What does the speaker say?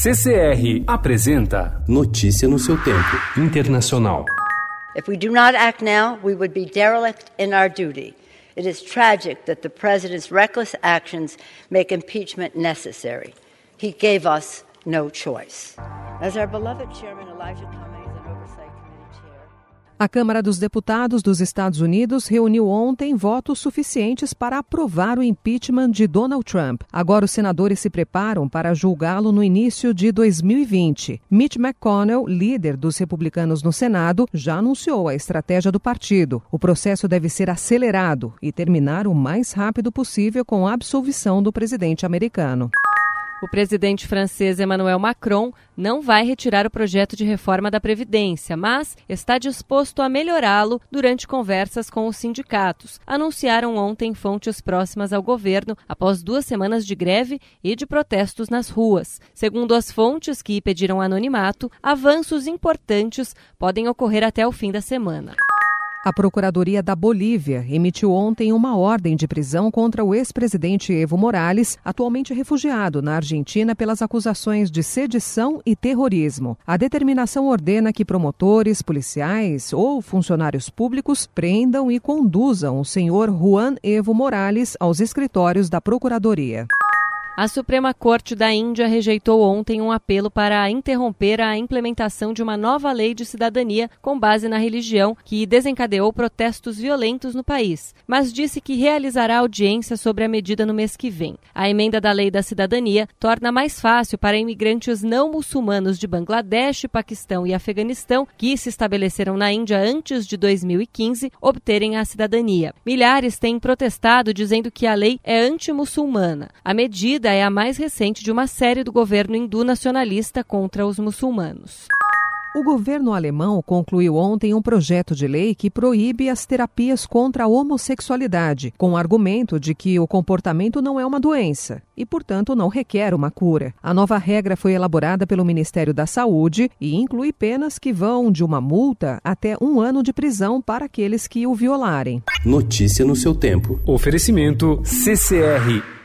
CCR apresenta Notícia no seu tempo. Internacional. If we do not act now, we would be derelict in our duty. It is tragic that the president's reckless actions make impeachment necessary. He gave us no choice. As our beloved chairman Elijah Cummings and Oversight A Câmara dos Deputados dos Estados Unidos reuniu ontem votos suficientes para aprovar o impeachment de Donald Trump. Agora os senadores se preparam para julgá-lo no início de 2020. Mitch McConnell, líder dos republicanos no Senado, já anunciou a estratégia do partido. O processo deve ser acelerado e terminar o mais rápido possível com a absolvição do presidente americano. O presidente francês Emmanuel Macron não vai retirar o projeto de reforma da Previdência, mas está disposto a melhorá-lo durante conversas com os sindicatos, anunciaram ontem fontes próximas ao governo após duas semanas de greve e de protestos nas ruas. Segundo as fontes que pediram anonimato, avanços importantes podem ocorrer até o fim da semana. A Procuradoria da Bolívia emitiu ontem uma ordem de prisão contra o ex-presidente Evo Morales, atualmente refugiado na Argentina pelas acusações de sedição e terrorismo. A determinação ordena que promotores, policiais ou funcionários públicos prendam e conduzam o senhor Juan Evo Morales aos escritórios da Procuradoria. A Suprema Corte da Índia rejeitou ontem um apelo para interromper a implementação de uma nova lei de cidadania com base na religião que desencadeou protestos violentos no país, mas disse que realizará audiência sobre a medida no mês que vem. A emenda da lei da cidadania torna mais fácil para imigrantes não muçulmanos de Bangladesh, Paquistão e Afeganistão que se estabeleceram na Índia antes de 2015 obterem a cidadania. Milhares têm protestado dizendo que a lei é anti-muçulmana. A medida é a mais recente de uma série do governo hindu nacionalista contra os muçulmanos. O governo alemão concluiu ontem um projeto de lei que proíbe as terapias contra a homossexualidade, com o argumento de que o comportamento não é uma doença e, portanto, não requer uma cura. A nova regra foi elaborada pelo Ministério da Saúde e inclui penas que vão de uma multa até um ano de prisão para aqueles que o violarem. Notícia no seu tempo. Oferecimento CCR